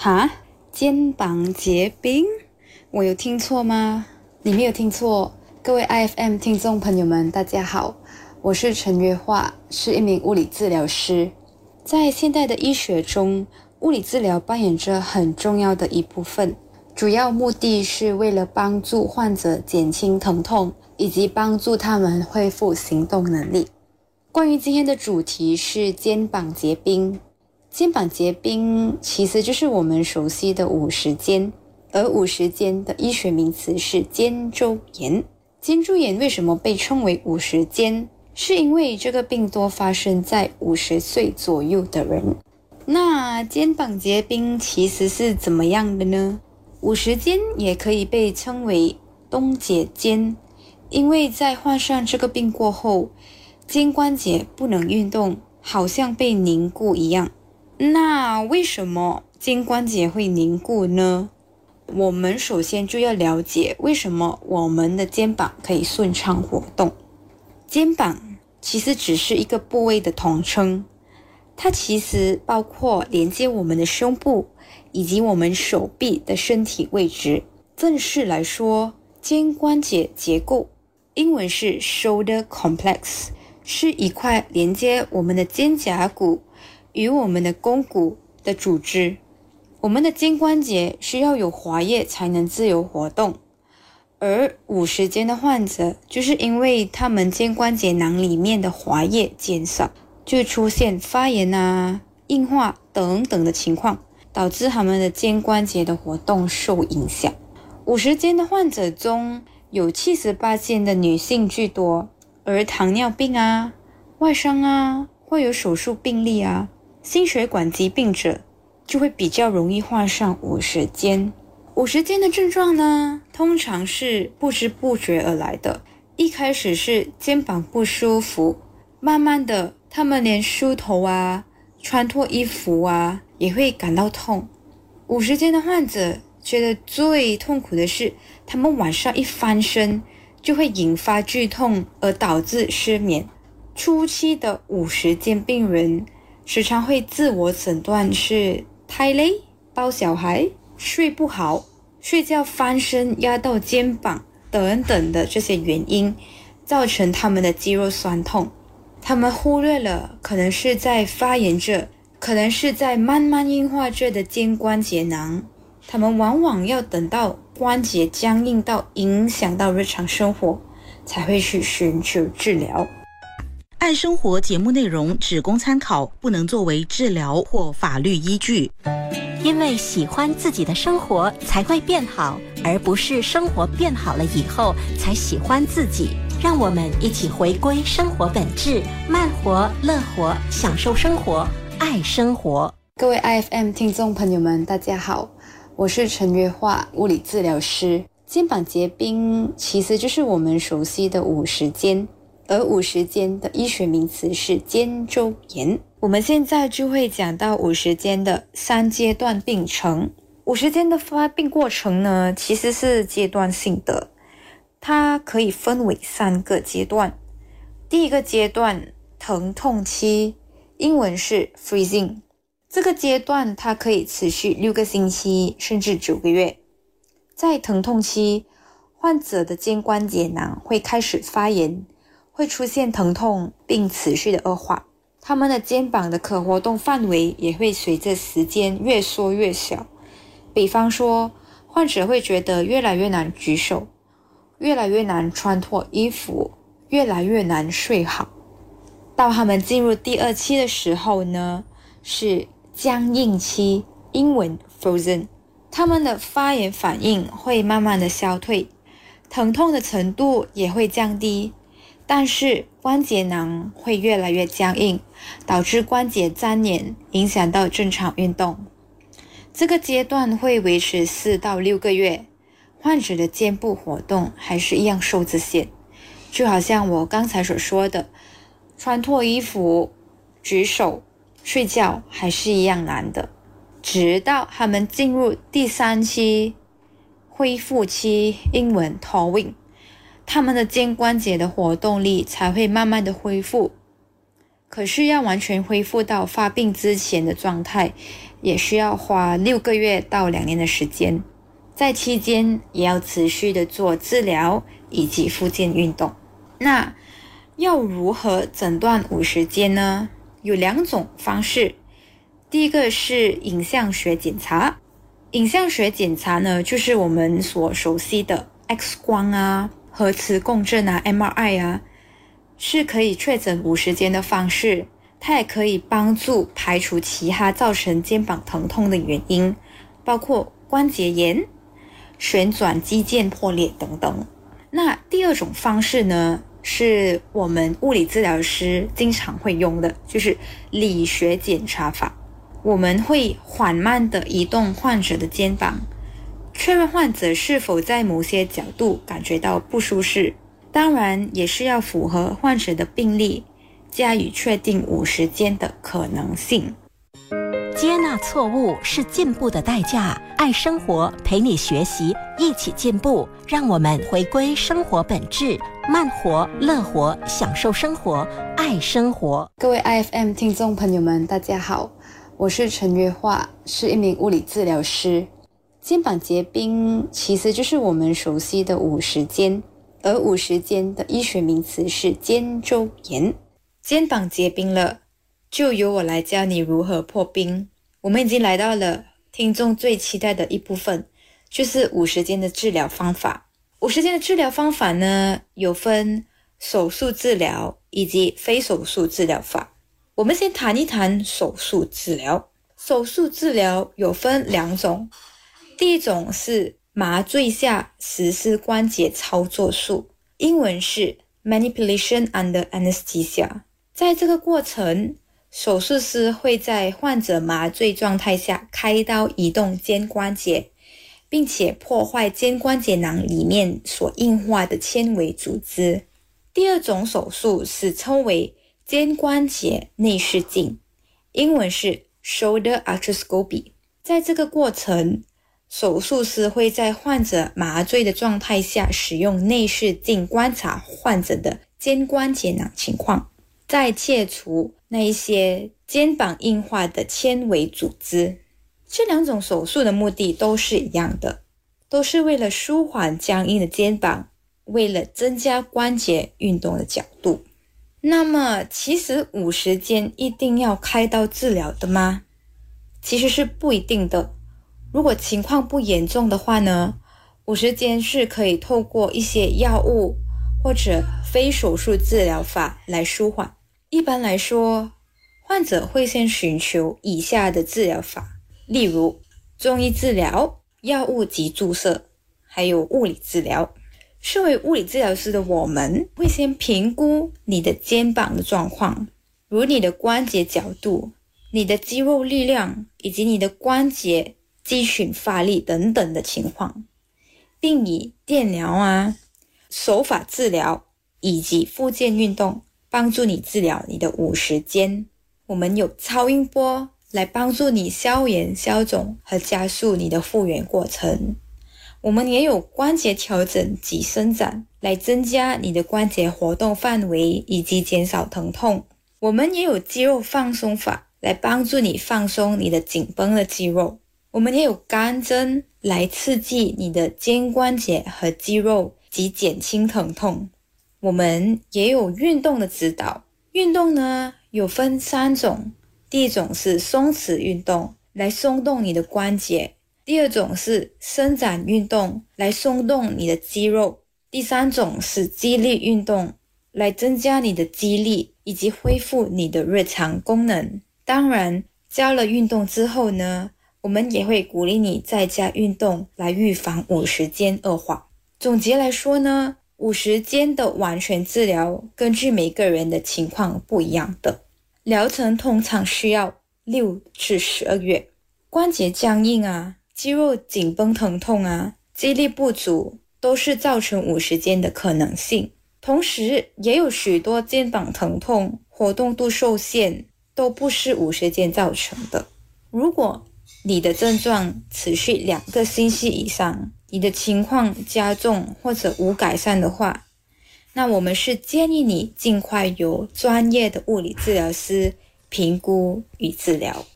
哈，肩膀结冰，我有听错吗？你没有听错，各位 IFM 听众朋友们，大家好，我是陈月化，是一名物理治疗师。在现代的医学中，物理治疗扮演着很重要的一部分，主要目的是为了帮助患者减轻疼痛，以及帮助他们恢复行动能力。关于今天的主题是肩膀结冰。肩膀结冰其实就是我们熟悉的五十肩，而五十肩的医学名词是肩周炎。肩周炎为什么被称为五十肩？是因为这个病多发生在五十岁左右的人。那肩膀结冰其实是怎么样的呢？五十肩也可以被称为冬结肩，因为在患上这个病过后，肩关节不能运动，好像被凝固一样。那为什么肩关节会凝固呢？我们首先就要了解为什么我们的肩膀可以顺畅活动。肩膀其实只是一个部位的统称，它其实包括连接我们的胸部以及我们手臂的身体位置。正式来说，肩关节结构英文是 shoulder complex，是一块连接我们的肩胛骨。与我们的肱骨的组织，我们的肩关节需要有滑液才能自由活动，而五十肩的患者就是因为他们肩关节囊里面的滑液减少，就出现发炎啊、硬化等等的情况，导致他们的肩关节的活动受影响。五十肩的患者中有七十八肩的女性居多，而糖尿病啊、外伤啊，会有手术病例啊。心血管疾病者就会比较容易患上五十肩。五十肩的症状呢，通常是不知不觉而来的。一开始是肩膀不舒服，慢慢的，他们连梳头啊、穿脱衣服啊也会感到痛。五十肩的患者觉得最痛苦的是，他们晚上一翻身就会引发剧痛，而导致失眠。初期的五十肩病人。时常会自我诊断是太累、抱小孩、睡不好、睡觉翻身压到肩膀等等的这些原因，造成他们的肌肉酸痛。他们忽略了可能是在发炎着，可能是在慢慢硬化着的肩关节囊。他们往往要等到关节僵硬到影响到日常生活，才会去寻求治疗。爱生活节目内容只供参考，不能作为治疗或法律依据。因为喜欢自己的生活才会变好，而不是生活变好了以后才喜欢自己。让我们一起回归生活本质，慢活、乐活，享受生活，爱生活。各位 IFM 听众朋友们，大家好，我是陈月化，物理治疗师。肩膀结冰其实就是我们熟悉的五十肩。而五十肩的医学名词是肩周炎。我们现在就会讲到五十肩的三阶段病程。五十肩的发病过程呢，其实是阶段性的，它可以分为三个阶段。第一个阶段，疼痛期，英文是 freezing。这个阶段它可以持续六个星期，甚至九个月。在疼痛期，患者的肩关节囊会开始发炎。会出现疼痛并持续的恶化，他们的肩膀的可活动范围也会随着时间越缩越小。比方说，患者会觉得越来越难举手，越来越难穿脱衣服，越来越难睡好。到他们进入第二期的时候呢，是僵硬期，英文 frozen。他们的发炎反应会慢慢的消退，疼痛的程度也会降低。但是关节囊会越来越僵硬，导致关节粘连，影响到正常运动。这个阶段会维持四到六个月，患者的肩部活动还是一样受制限，就好像我刚才所说的，穿脱衣服、举手、睡觉还是一样难的。直到他们进入第三期恢复期，英文 towing。他们的肩关节的活动力才会慢慢的恢复。可是要完全恢复到发病之前的状态，也需要花六个月到两年的时间。在期间也要持续的做治疗以及复健运动。那要如何诊断五十肩呢？有两种方式。第一个是影像学检查。影像学检查呢，就是我们所熟悉的 X 光啊、核磁共振啊、MRI 啊，是可以确诊五十肩的方式。它也可以帮助排除其他造成肩膀疼痛的原因，包括关节炎、旋转肌腱破裂等等。那第二种方式呢，是我们物理治疗师经常会用的，就是理学检查法。我们会缓慢地移动患者的肩膀，确认患者是否在某些角度感觉到不舒适。当然，也是要符合患者的病例，加以确定五十间的可能性。接纳错误是进步的代价。爱生活，陪你学习，一起进步。让我们回归生活本质，慢活、乐活，享受生活，爱生活。各位 IFM 听众朋友们，大家好。我是陈月桦，是一名物理治疗师。肩膀结冰其实就是我们熟悉的五十肩，而五十肩的医学名词是肩周炎。肩膀结冰了，就由我来教你如何破冰。我们已经来到了听众最期待的一部分，就是五十肩的治疗方法。五十肩的治疗方法呢，有分手术治疗以及非手术治疗法。我们先谈一谈手术治疗。手术治疗有分两种，第一种是麻醉下实施关节操作术，英文是 manipulation under anesthesia。在这个过程，手术师会在患者麻醉状态下开刀移动肩关节，并且破坏肩关节囊里面所硬化的纤维组织。第二种手术是称为肩关节内视镜，英文是 shoulder arthroscopy。在这个过程，手术师会在患者麻醉的状态下，使用内视镜观察患者的肩关节囊情况，再切除那一些肩膀硬化的纤维组织。这两种手术的目的都是一样的，都是为了舒缓僵硬的肩膀，为了增加关节运动的角度。那么，其实五十肩一定要开刀治疗的吗？其实是不一定的。如果情况不严重的话呢，五十肩是可以透过一些药物或者非手术治疗法来舒缓。一般来说，患者会先寻求以下的治疗法，例如中医治疗、药物及注射，还有物理治疗。身为物理治疗师的我们，会先评估你的肩膀的状况，如你的关节角度、你的肌肉力量以及你的关节肌群发力等等的情况，并以电疗啊、手法治疗以及复健运动帮助你治疗你的五十肩。我们有超音波来帮助你消炎、消肿和加速你的复原过程。我们也有关节调整及伸展，来增加你的关节活动范围以及减少疼痛。我们也有肌肉放松法，来帮助你放松你的紧绷的肌肉。我们也有干针来刺激你的肩关节和肌肉及减轻疼痛。我们也有运动的指导，运动呢有分三种，第一种是松弛运动，来松动你的关节。第二种是伸展运动，来松动你的肌肉；第三种是肌力运动，来增加你的肌力以及恢复你的日常功能。当然，教了运动之后呢，我们也会鼓励你在家运动，来预防五十肩恶化。总结来说呢，五十肩的完全治疗根据每个人的情况不一样的，疗程通常需要六至十二月。关节僵硬啊。肌肉紧绷、疼痛啊，肌力不足都是造成五十肩的可能性。同时，也有许多肩膀疼痛、活动度受限都不是五十肩造成的。如果你的症状持续两个星期以上，你的情况加重或者无改善的话，那我们是建议你尽快由专业的物理治疗师评估与治疗。